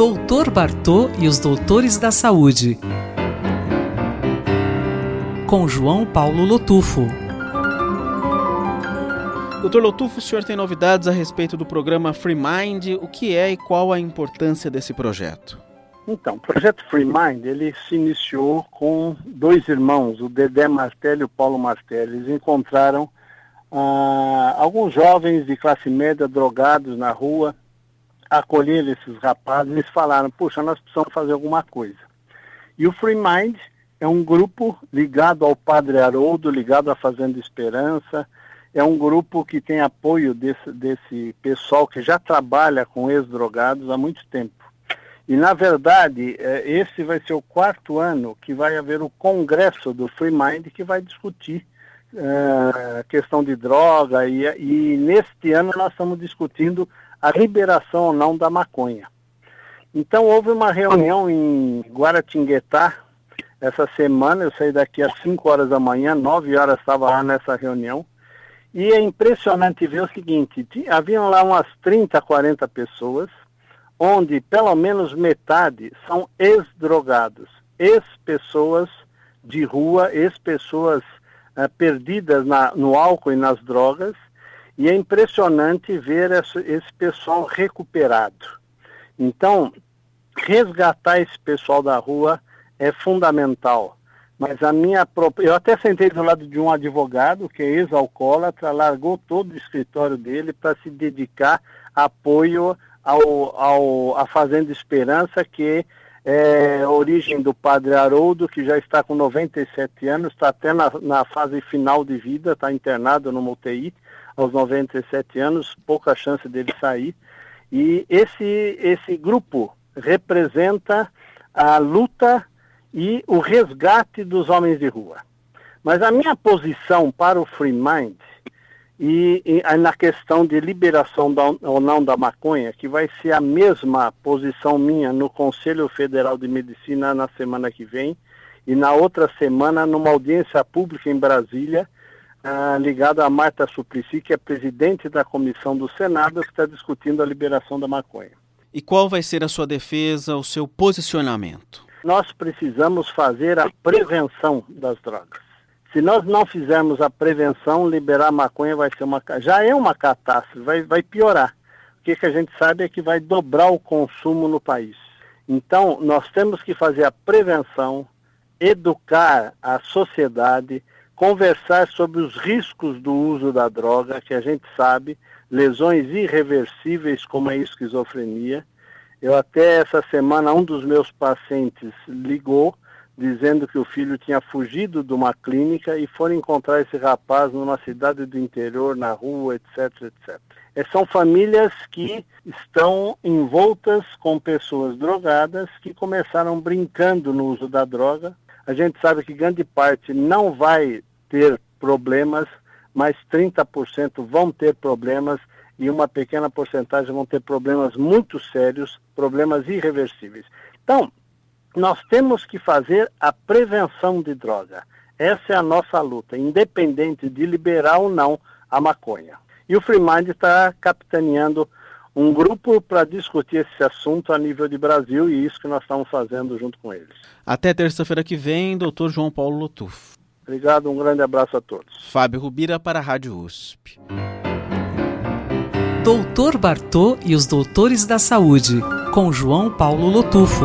Doutor Bartô e os Doutores da Saúde. Com João Paulo Lotufo. Doutor Lotufo, o senhor tem novidades a respeito do programa Free Mind? O que é e qual a importância desse projeto? Então, o projeto Free Mind, ele se iniciou com dois irmãos, o Dedé Martelli e o Paulo Martelli. Eles encontraram ah, alguns jovens de classe média drogados na rua, acolheram esses rapazes, eles falaram, puxa, nós precisamos fazer alguma coisa. E o Free Mind é um grupo ligado ao Padre Haroldo, ligado à Fazenda Esperança, é um grupo que tem apoio desse, desse pessoal que já trabalha com ex-drogados há muito tempo. E, na verdade, é, esse vai ser o quarto ano que vai haver o congresso do Free Mind que vai discutir a é, questão de droga e, e neste ano nós estamos discutindo a liberação ou não da maconha. Então houve uma reunião em Guaratinguetá essa semana, eu saí daqui às 5 horas da manhã, 9 horas estava lá nessa reunião, e é impressionante ver o seguinte, haviam lá umas 30, 40 pessoas, onde pelo menos metade são ex-drogados, ex-pessoas de rua, ex-pessoas uh, perdidas na, no álcool e nas drogas, e é impressionante ver esse, pessoal recuperado. Então, resgatar esse pessoal da rua é fundamental. Mas a minha eu até sentei do lado de um advogado que é ex-alcoólatra, largou todo o escritório dele para se dedicar apoio ao, ao, à Fazenda Esperança, que é origem do padre Haroldo, que já está com 97 anos, está até na, na fase final de vida, está internado no UTI aos 97 anos, pouca chance dele sair. E esse, esse grupo representa a luta e o resgate dos homens de rua. Mas a minha posição para o Free Mind e, e na questão de liberação da, ou não da maconha, que vai ser a mesma posição minha no Conselho Federal de Medicina na semana que vem e na outra semana numa audiência pública em Brasília, ah, ligada a Marta Suplicy, que é presidente da comissão do Senado, que está discutindo a liberação da maconha. E qual vai ser a sua defesa, o seu posicionamento? Nós precisamos fazer a prevenção das drogas. Se nós não fizermos a prevenção, liberar maconha vai ser uma já é uma catástrofe, vai, vai piorar. O que, que a gente sabe é que vai dobrar o consumo no país. Então, nós temos que fazer a prevenção, educar a sociedade, conversar sobre os riscos do uso da droga, que a gente sabe, lesões irreversíveis como a esquizofrenia. Eu até essa semana um dos meus pacientes ligou dizendo que o filho tinha fugido de uma clínica e foram encontrar esse rapaz numa cidade do interior, na rua, etc, etc. É, são famílias que estão envoltas com pessoas drogadas que começaram brincando no uso da droga. A gente sabe que grande parte não vai ter problemas, mas 30% vão ter problemas e uma pequena porcentagem vão ter problemas muito sérios, problemas irreversíveis. Então, nós temos que fazer a prevenção de droga. Essa é a nossa luta, independente de liberar ou não a maconha. E o Freemind está capitaneando um grupo para discutir esse assunto a nível de Brasil e isso que nós estamos fazendo junto com eles. Até terça-feira que vem, doutor João Paulo Lotuf. Obrigado, um grande abraço a todos. Fábio Rubira para a Rádio USP. Doutor Bartô e os Doutores da Saúde, com João Paulo Lotufo.